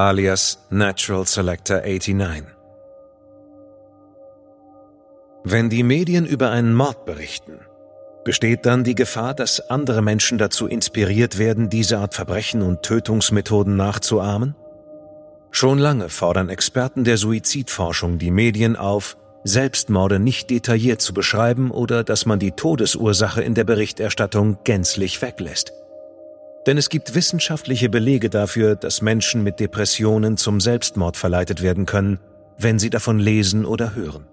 alias Natural Selector 89. Wenn die Medien über einen Mord berichten, besteht dann die Gefahr, dass andere Menschen dazu inspiriert werden, diese Art Verbrechen und Tötungsmethoden nachzuahmen? Schon lange fordern Experten der Suizidforschung die Medien auf, Selbstmorde nicht detailliert zu beschreiben oder dass man die Todesursache in der Berichterstattung gänzlich weglässt. Denn es gibt wissenschaftliche Belege dafür, dass Menschen mit Depressionen zum Selbstmord verleitet werden können, wenn sie davon lesen oder hören.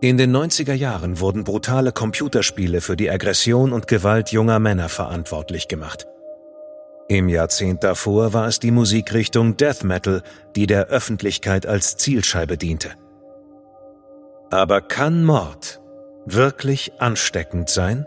In den 90er Jahren wurden brutale Computerspiele für die Aggression und Gewalt junger Männer verantwortlich gemacht. Im Jahrzehnt davor war es die Musikrichtung Death Metal, die der Öffentlichkeit als Zielscheibe diente. Aber kann Mord wirklich ansteckend sein?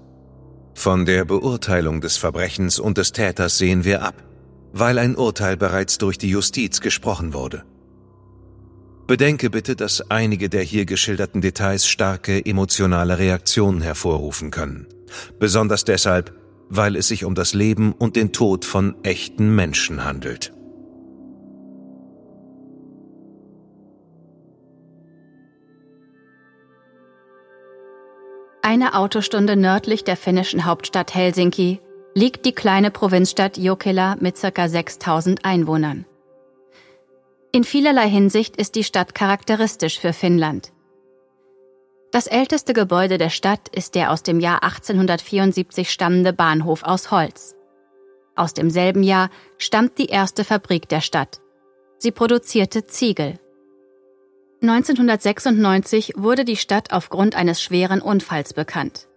von der Beurteilung des Verbrechens und des Täters sehen wir ab, weil ein Urteil bereits durch die Justiz gesprochen wurde. Bedenke bitte, dass einige der hier geschilderten Details starke emotionale Reaktionen hervorrufen können. Besonders deshalb, weil es sich um das Leben und den Tod von echten Menschen handelt. Eine Autostunde nördlich der finnischen Hauptstadt Helsinki liegt die kleine Provinzstadt Jokela mit ca. 6000 Einwohnern. In vielerlei Hinsicht ist die Stadt charakteristisch für Finnland. Das älteste Gebäude der Stadt ist der aus dem Jahr 1874 stammende Bahnhof aus Holz. Aus demselben Jahr stammt die erste Fabrik der Stadt. Sie produzierte Ziegel. 1996 wurde die Stadt aufgrund eines schweren Unfalls bekannt.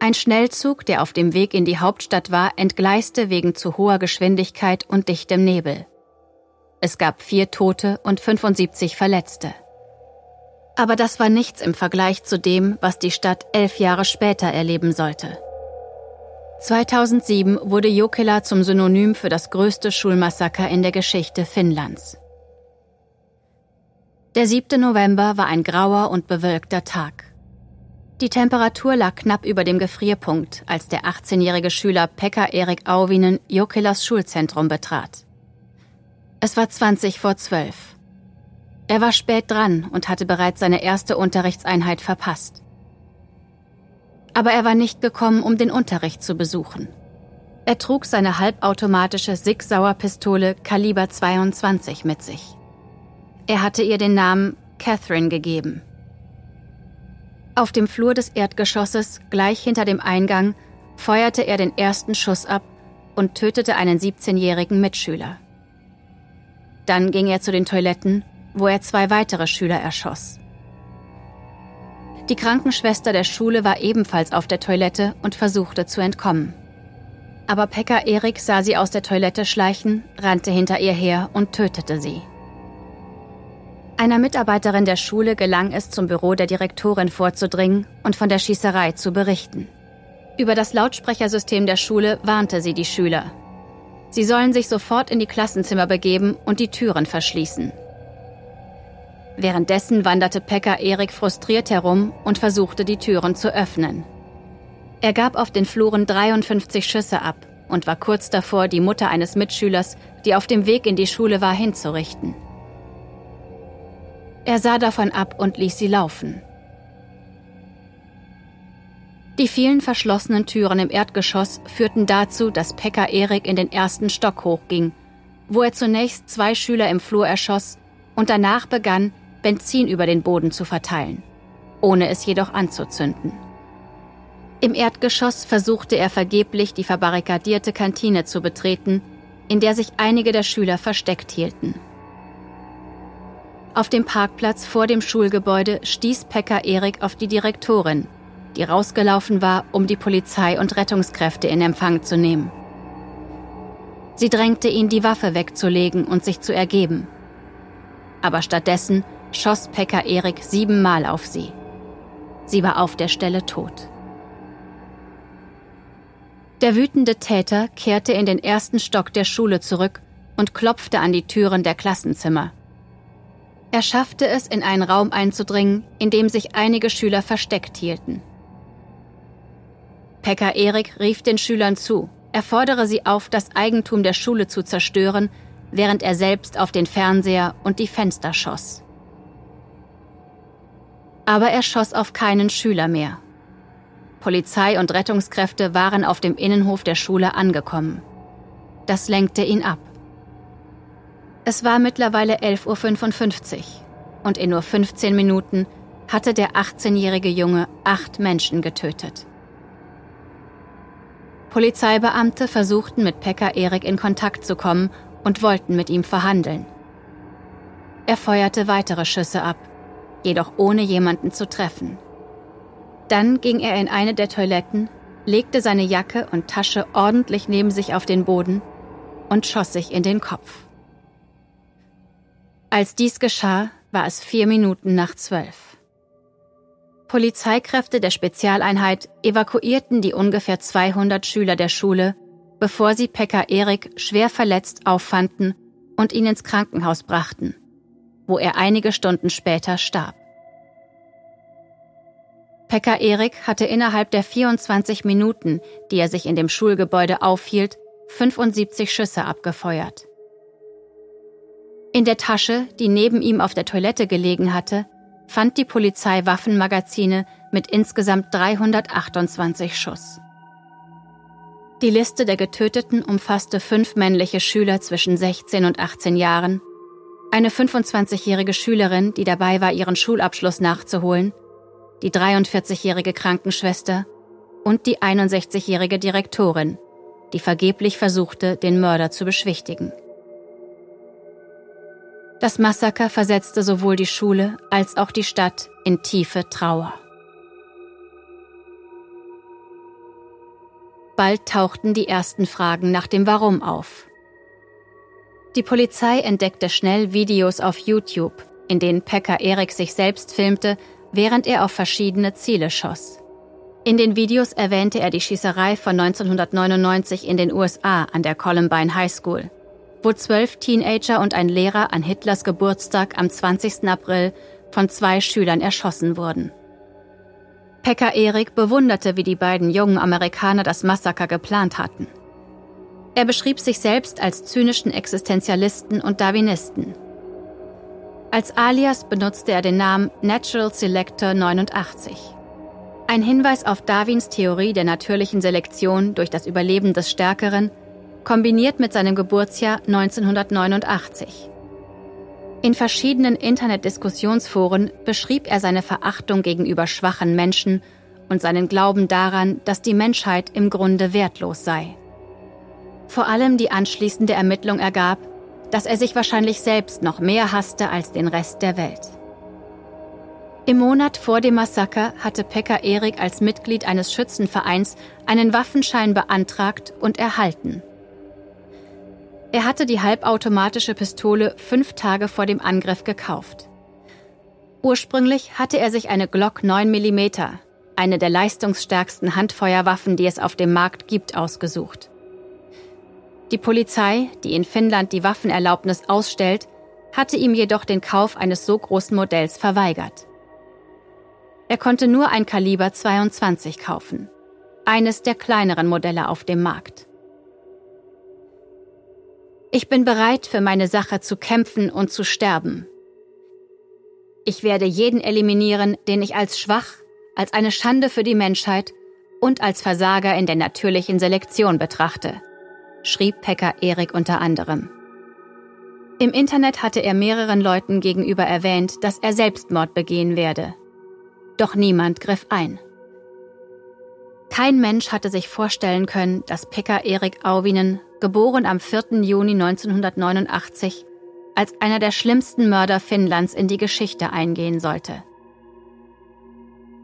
Ein Schnellzug, der auf dem Weg in die Hauptstadt war, entgleiste wegen zu hoher Geschwindigkeit und dichtem Nebel. Es gab vier Tote und 75 Verletzte. Aber das war nichts im Vergleich zu dem, was die Stadt elf Jahre später erleben sollte. 2007 wurde Jokela zum Synonym für das größte Schulmassaker in der Geschichte Finnlands. Der 7. November war ein grauer und bewölkter Tag. Die Temperatur lag knapp über dem Gefrierpunkt, als der 18-jährige Schüler Pekka Erik Auvinen Jokelas Schulzentrum betrat. Es war 20 vor 12. Er war spät dran und hatte bereits seine erste Unterrichtseinheit verpasst. Aber er war nicht gekommen, um den Unterricht zu besuchen. Er trug seine halbautomatische Sig-Sauer-Pistole Kaliber 22 mit sich. Er hatte ihr den Namen Catherine gegeben. Auf dem Flur des Erdgeschosses, gleich hinter dem Eingang, feuerte er den ersten Schuss ab und tötete einen 17-jährigen Mitschüler. Dann ging er zu den Toiletten, wo er zwei weitere Schüler erschoss. Die Krankenschwester der Schule war ebenfalls auf der Toilette und versuchte zu entkommen. Aber Pekka Erik sah sie aus der Toilette schleichen, rannte hinter ihr her und tötete sie. Einer Mitarbeiterin der Schule gelang es, zum Büro der Direktorin vorzudringen und von der Schießerei zu berichten. Über das Lautsprechersystem der Schule warnte sie die Schüler. Sie sollen sich sofort in die Klassenzimmer begeben und die Türen verschließen. Währenddessen wanderte Pekka Erik frustriert herum und versuchte, die Türen zu öffnen. Er gab auf den Fluren 53 Schüsse ab und war kurz davor, die Mutter eines Mitschülers, die auf dem Weg in die Schule war, hinzurichten. Er sah davon ab und ließ sie laufen. Die vielen verschlossenen Türen im Erdgeschoss führten dazu, dass Pekka Erik in den ersten Stock hochging, wo er zunächst zwei Schüler im Flur erschoss und danach begann, Benzin über den Boden zu verteilen, ohne es jedoch anzuzünden. Im Erdgeschoss versuchte er vergeblich, die verbarrikadierte Kantine zu betreten, in der sich einige der Schüler versteckt hielten. Auf dem Parkplatz vor dem Schulgebäude stieß Pekka Erik auf die Direktorin, die rausgelaufen war, um die Polizei und Rettungskräfte in Empfang zu nehmen. Sie drängte ihn, die Waffe wegzulegen und sich zu ergeben. Aber stattdessen schoss Pekka Erik siebenmal auf sie. Sie war auf der Stelle tot. Der wütende Täter kehrte in den ersten Stock der Schule zurück und klopfte an die Türen der Klassenzimmer. Er schaffte es, in einen Raum einzudringen, in dem sich einige Schüler versteckt hielten. Pekka Erik rief den Schülern zu, er fordere sie auf, das Eigentum der Schule zu zerstören, während er selbst auf den Fernseher und die Fenster schoss. Aber er schoss auf keinen Schüler mehr. Polizei und Rettungskräfte waren auf dem Innenhof der Schule angekommen. Das lenkte ihn ab. Es war mittlerweile 11.55 Uhr und in nur 15 Minuten hatte der 18-jährige Junge acht Menschen getötet. Polizeibeamte versuchten mit Pekka Erik in Kontakt zu kommen und wollten mit ihm verhandeln. Er feuerte weitere Schüsse ab, jedoch ohne jemanden zu treffen. Dann ging er in eine der Toiletten, legte seine Jacke und Tasche ordentlich neben sich auf den Boden und schoss sich in den Kopf. Als dies geschah, war es vier Minuten nach zwölf. Polizeikräfte der Spezialeinheit evakuierten die ungefähr 200 Schüler der Schule, bevor sie Pekka Erik schwer verletzt auffanden und ihn ins Krankenhaus brachten, wo er einige Stunden später starb. Pekka Erik hatte innerhalb der 24 Minuten, die er sich in dem Schulgebäude aufhielt, 75 Schüsse abgefeuert. In der Tasche, die neben ihm auf der Toilette gelegen hatte, fand die Polizei Waffenmagazine mit insgesamt 328 Schuss. Die Liste der Getöteten umfasste fünf männliche Schüler zwischen 16 und 18 Jahren, eine 25-jährige Schülerin, die dabei war, ihren Schulabschluss nachzuholen, die 43-jährige Krankenschwester und die 61-jährige Direktorin, die vergeblich versuchte, den Mörder zu beschwichtigen. Das Massaker versetzte sowohl die Schule als auch die Stadt in tiefe Trauer. Bald tauchten die ersten Fragen nach dem Warum auf. Die Polizei entdeckte schnell Videos auf YouTube, in denen Pekka Erik sich selbst filmte, während er auf verschiedene Ziele schoss. In den Videos erwähnte er die Schießerei von 1999 in den USA an der Columbine High School wo zwölf Teenager und ein Lehrer an Hitlers Geburtstag am 20. April von zwei Schülern erschossen wurden. Pekka Erik bewunderte, wie die beiden jungen Amerikaner das Massaker geplant hatten. Er beschrieb sich selbst als zynischen Existenzialisten und Darwinisten. Als Alias benutzte er den Namen Natural Selector 89. Ein Hinweis auf Darwins Theorie der natürlichen Selektion durch das Überleben des Stärkeren kombiniert mit seinem Geburtsjahr 1989. In verschiedenen Internetdiskussionsforen beschrieb er seine Verachtung gegenüber schwachen Menschen und seinen Glauben daran, dass die Menschheit im Grunde wertlos sei. Vor allem die anschließende Ermittlung ergab, dass er sich wahrscheinlich selbst noch mehr hasste als den Rest der Welt. Im Monat vor dem Massaker hatte Pekka Erik als Mitglied eines Schützenvereins einen Waffenschein beantragt und erhalten. Er hatte die halbautomatische Pistole fünf Tage vor dem Angriff gekauft. Ursprünglich hatte er sich eine Glock 9 mm, eine der leistungsstärksten Handfeuerwaffen, die es auf dem Markt gibt, ausgesucht. Die Polizei, die in Finnland die Waffenerlaubnis ausstellt, hatte ihm jedoch den Kauf eines so großen Modells verweigert. Er konnte nur ein Kaliber 22 kaufen, eines der kleineren Modelle auf dem Markt. Ich bin bereit, für meine Sache zu kämpfen und zu sterben. Ich werde jeden eliminieren, den ich als schwach, als eine Schande für die Menschheit und als Versager in der natürlichen Selektion betrachte, schrieb Pekka Erik unter anderem. Im Internet hatte er mehreren Leuten gegenüber erwähnt, dass er Selbstmord begehen werde. Doch niemand griff ein. Kein Mensch hatte sich vorstellen können, dass Pekka Erik Auvinen geboren am 4. Juni 1989, als einer der schlimmsten Mörder Finnlands in die Geschichte eingehen sollte.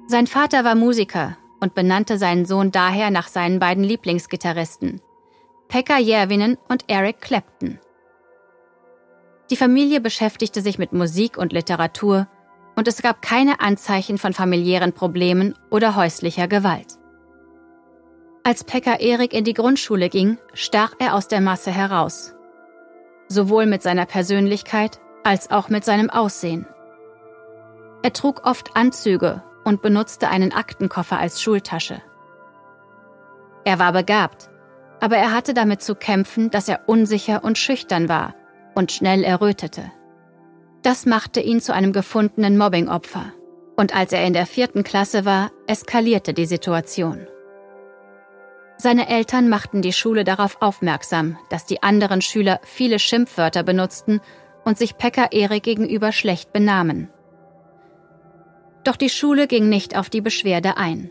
Sein Vater war Musiker und benannte seinen Sohn daher nach seinen beiden Lieblingsgitarristen, Pekka Järvinen und Eric Clapton. Die Familie beschäftigte sich mit Musik und Literatur und es gab keine Anzeichen von familiären Problemen oder häuslicher Gewalt. Als Pekka Erik in die Grundschule ging, stach er aus der Masse heraus. Sowohl mit seiner Persönlichkeit als auch mit seinem Aussehen. Er trug oft Anzüge und benutzte einen Aktenkoffer als Schultasche. Er war begabt, aber er hatte damit zu kämpfen, dass er unsicher und schüchtern war und schnell errötete. Das machte ihn zu einem gefundenen Mobbingopfer. Und als er in der vierten Klasse war, eskalierte die Situation. Seine Eltern machten die Schule darauf aufmerksam, dass die anderen Schüler viele Schimpfwörter benutzten und sich Pekka Erik gegenüber schlecht benahmen. Doch die Schule ging nicht auf die Beschwerde ein.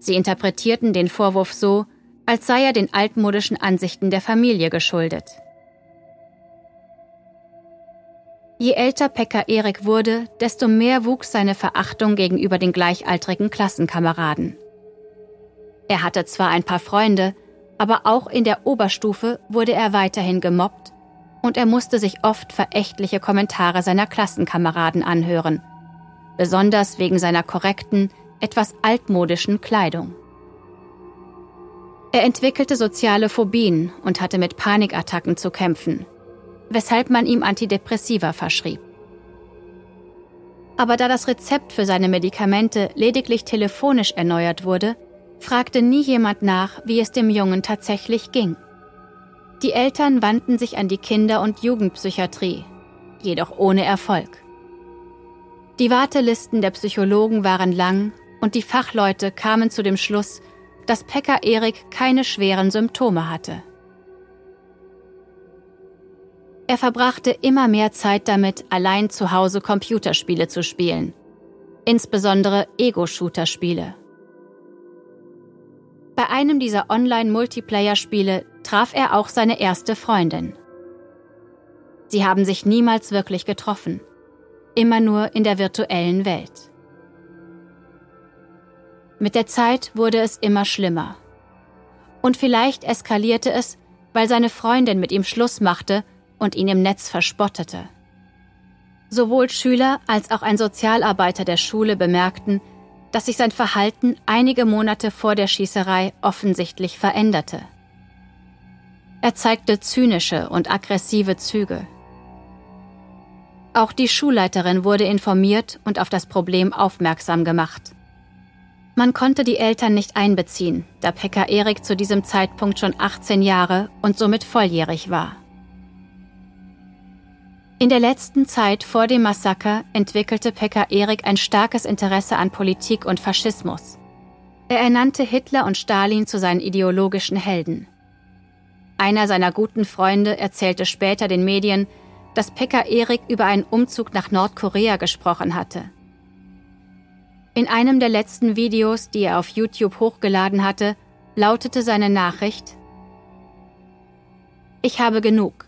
Sie interpretierten den Vorwurf so, als sei er den altmodischen Ansichten der Familie geschuldet. Je älter Pekka Erik wurde, desto mehr wuchs seine Verachtung gegenüber den gleichaltrigen Klassenkameraden. Er hatte zwar ein paar Freunde, aber auch in der Oberstufe wurde er weiterhin gemobbt und er musste sich oft verächtliche Kommentare seiner Klassenkameraden anhören, besonders wegen seiner korrekten, etwas altmodischen Kleidung. Er entwickelte soziale Phobien und hatte mit Panikattacken zu kämpfen, weshalb man ihm Antidepressiva verschrieb. Aber da das Rezept für seine Medikamente lediglich telefonisch erneuert wurde, fragte nie jemand nach, wie es dem Jungen tatsächlich ging. Die Eltern wandten sich an die Kinder- und Jugendpsychiatrie, jedoch ohne Erfolg. Die Wartelisten der Psychologen waren lang und die Fachleute kamen zu dem Schluss, dass Pekka Erik keine schweren Symptome hatte. Er verbrachte immer mehr Zeit damit, allein zu Hause Computerspiele zu spielen, insbesondere Ego-Shooter-Spiele. Bei einem dieser Online-Multiplayer-Spiele traf er auch seine erste Freundin. Sie haben sich niemals wirklich getroffen, immer nur in der virtuellen Welt. Mit der Zeit wurde es immer schlimmer. Und vielleicht eskalierte es, weil seine Freundin mit ihm Schluss machte und ihn im Netz verspottete. Sowohl Schüler als auch ein Sozialarbeiter der Schule bemerkten, dass sich sein Verhalten einige Monate vor der Schießerei offensichtlich veränderte. Er zeigte zynische und aggressive Züge. Auch die Schulleiterin wurde informiert und auf das Problem aufmerksam gemacht. Man konnte die Eltern nicht einbeziehen, da Pekka Erik zu diesem Zeitpunkt schon 18 Jahre und somit volljährig war. In der letzten Zeit vor dem Massaker entwickelte Pekka Erik ein starkes Interesse an Politik und Faschismus. Er ernannte Hitler und Stalin zu seinen ideologischen Helden. Einer seiner guten Freunde erzählte später den Medien, dass Pekka Erik über einen Umzug nach Nordkorea gesprochen hatte. In einem der letzten Videos, die er auf YouTube hochgeladen hatte, lautete seine Nachricht Ich habe genug.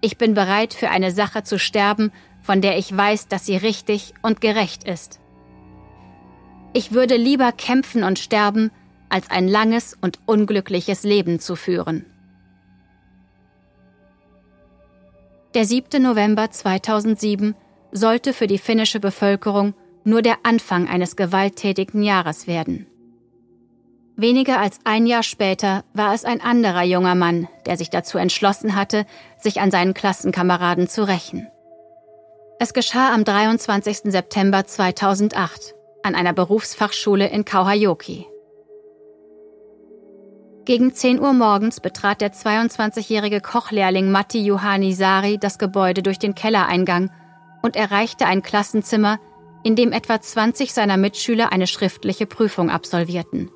Ich bin bereit, für eine Sache zu sterben, von der ich weiß, dass sie richtig und gerecht ist. Ich würde lieber kämpfen und sterben, als ein langes und unglückliches Leben zu führen. Der 7. November 2007 sollte für die finnische Bevölkerung nur der Anfang eines gewalttätigen Jahres werden. Weniger als ein Jahr später war es ein anderer junger Mann, der sich dazu entschlossen hatte, sich an seinen Klassenkameraden zu rächen. Es geschah am 23. September 2008 an einer Berufsfachschule in Kauhajoki. Gegen 10 Uhr morgens betrat der 22-jährige Kochlehrling Matti Juhani Sari das Gebäude durch den Kellereingang und erreichte ein Klassenzimmer, in dem etwa 20 seiner Mitschüler eine schriftliche Prüfung absolvierten.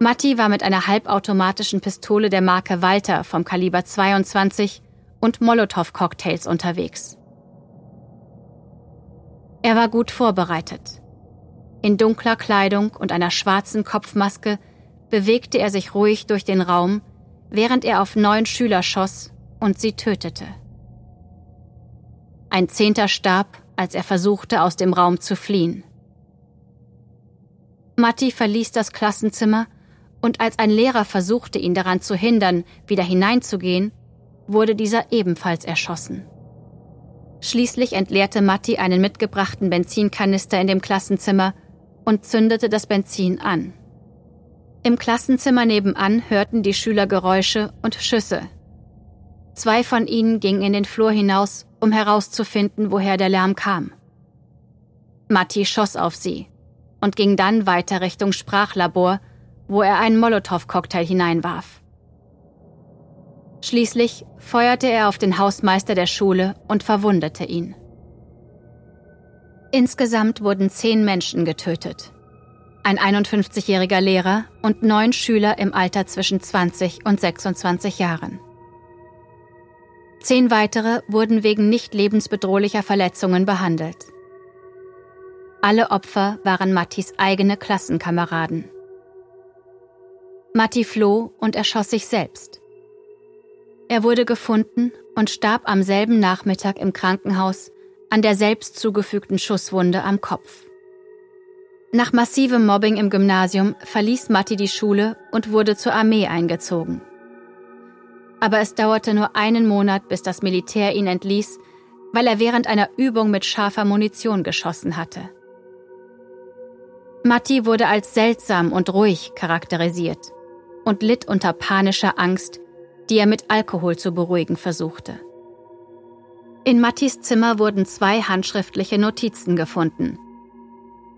Matti war mit einer halbautomatischen Pistole der Marke Walter vom Kaliber 22 und Molotow-Cocktails unterwegs. Er war gut vorbereitet. In dunkler Kleidung und einer schwarzen Kopfmaske bewegte er sich ruhig durch den Raum, während er auf neun Schüler schoss und sie tötete. Ein Zehnter starb, als er versuchte, aus dem Raum zu fliehen. Matti verließ das Klassenzimmer und als ein Lehrer versuchte, ihn daran zu hindern, wieder hineinzugehen, wurde dieser ebenfalls erschossen. Schließlich entleerte Matti einen mitgebrachten Benzinkanister in dem Klassenzimmer und zündete das Benzin an. Im Klassenzimmer nebenan hörten die Schüler Geräusche und Schüsse. Zwei von ihnen gingen in den Flur hinaus, um herauszufinden, woher der Lärm kam. Matti schoss auf sie und ging dann weiter Richtung Sprachlabor, wo er einen Molotow-Cocktail hineinwarf. Schließlich feuerte er auf den Hausmeister der Schule und verwundete ihn. Insgesamt wurden zehn Menschen getötet. Ein 51-jähriger Lehrer und neun Schüler im Alter zwischen 20 und 26 Jahren. Zehn weitere wurden wegen nicht lebensbedrohlicher Verletzungen behandelt. Alle Opfer waren Mattis eigene Klassenkameraden. Matti floh und erschoss sich selbst. Er wurde gefunden und starb am selben Nachmittag im Krankenhaus an der selbst zugefügten Schusswunde am Kopf. Nach massivem Mobbing im Gymnasium verließ Matti die Schule und wurde zur Armee eingezogen. Aber es dauerte nur einen Monat, bis das Militär ihn entließ, weil er während einer Übung mit scharfer Munition geschossen hatte. Matti wurde als seltsam und ruhig charakterisiert und litt unter panischer Angst, die er mit Alkohol zu beruhigen versuchte. In Mattis Zimmer wurden zwei handschriftliche Notizen gefunden.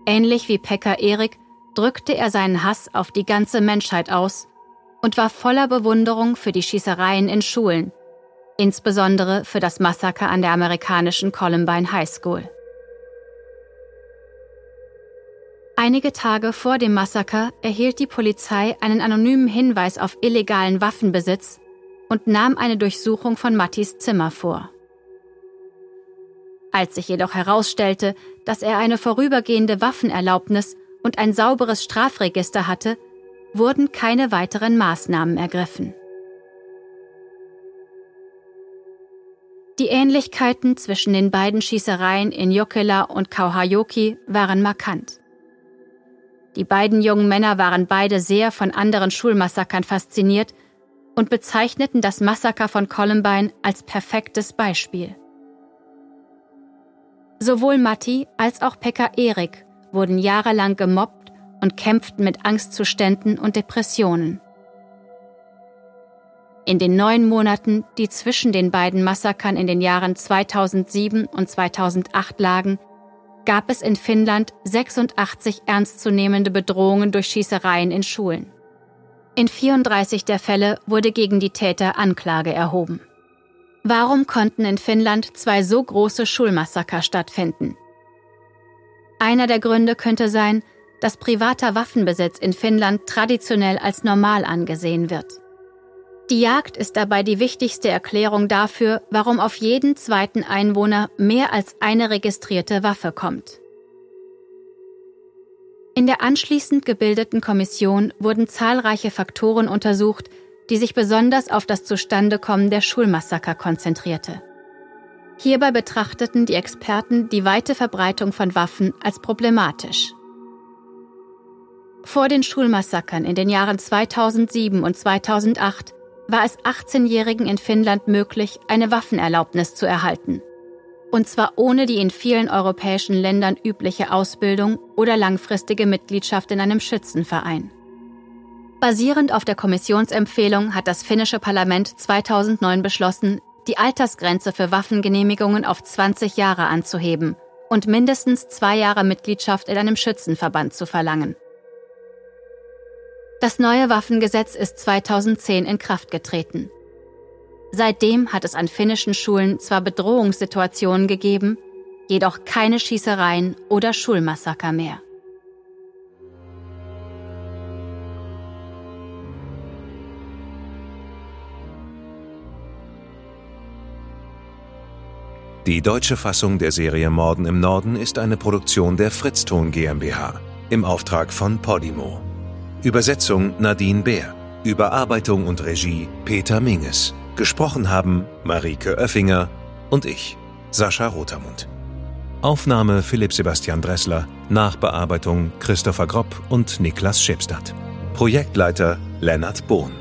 Ähnlich wie Pekka Erik drückte er seinen Hass auf die ganze Menschheit aus und war voller Bewunderung für die Schießereien in Schulen, insbesondere für das Massaker an der amerikanischen Columbine High School. Einige Tage vor dem Massaker erhielt die Polizei einen anonymen Hinweis auf illegalen Waffenbesitz und nahm eine Durchsuchung von Mattis Zimmer vor. Als sich jedoch herausstellte, dass er eine vorübergehende Waffenerlaubnis und ein sauberes Strafregister hatte, wurden keine weiteren Maßnahmen ergriffen. Die Ähnlichkeiten zwischen den beiden Schießereien in Jokela und Kauhajoki waren markant. Die beiden jungen Männer waren beide sehr von anderen Schulmassakern fasziniert und bezeichneten das Massaker von Columbine als perfektes Beispiel. Sowohl Matti als auch Pekka Erik wurden jahrelang gemobbt und kämpften mit Angstzuständen und Depressionen. In den neun Monaten, die zwischen den beiden Massakern in den Jahren 2007 und 2008 lagen, gab es in Finnland 86 ernstzunehmende Bedrohungen durch Schießereien in Schulen. In 34 der Fälle wurde gegen die Täter Anklage erhoben. Warum konnten in Finnland zwei so große Schulmassaker stattfinden? Einer der Gründe könnte sein, dass privater Waffenbesitz in Finnland traditionell als normal angesehen wird. Die Jagd ist dabei die wichtigste Erklärung dafür, warum auf jeden zweiten Einwohner mehr als eine registrierte Waffe kommt. In der anschließend gebildeten Kommission wurden zahlreiche Faktoren untersucht, die sich besonders auf das Zustandekommen der Schulmassaker konzentrierte. Hierbei betrachteten die Experten die weite Verbreitung von Waffen als problematisch. Vor den Schulmassakern in den Jahren 2007 und 2008 war es 18-Jährigen in Finnland möglich, eine Waffenerlaubnis zu erhalten. Und zwar ohne die in vielen europäischen Ländern übliche Ausbildung oder langfristige Mitgliedschaft in einem Schützenverein. Basierend auf der Kommissionsempfehlung hat das finnische Parlament 2009 beschlossen, die Altersgrenze für Waffengenehmigungen auf 20 Jahre anzuheben und mindestens zwei Jahre Mitgliedschaft in einem Schützenverband zu verlangen. Das neue Waffengesetz ist 2010 in Kraft getreten. Seitdem hat es an finnischen Schulen zwar Bedrohungssituationen gegeben, jedoch keine Schießereien oder Schulmassaker mehr. Die deutsche Fassung der Serie Morden im Norden ist eine Produktion der Fritzton GmbH im Auftrag von Podimo. Übersetzung Nadine Bär. Überarbeitung und Regie Peter Minges. Gesprochen haben Marike Oeffinger und ich, Sascha Rotermund. Aufnahme Philipp Sebastian Dressler, Nachbearbeitung Christopher Gropp und Niklas Schipstadt. Projektleiter Lennart Bohn.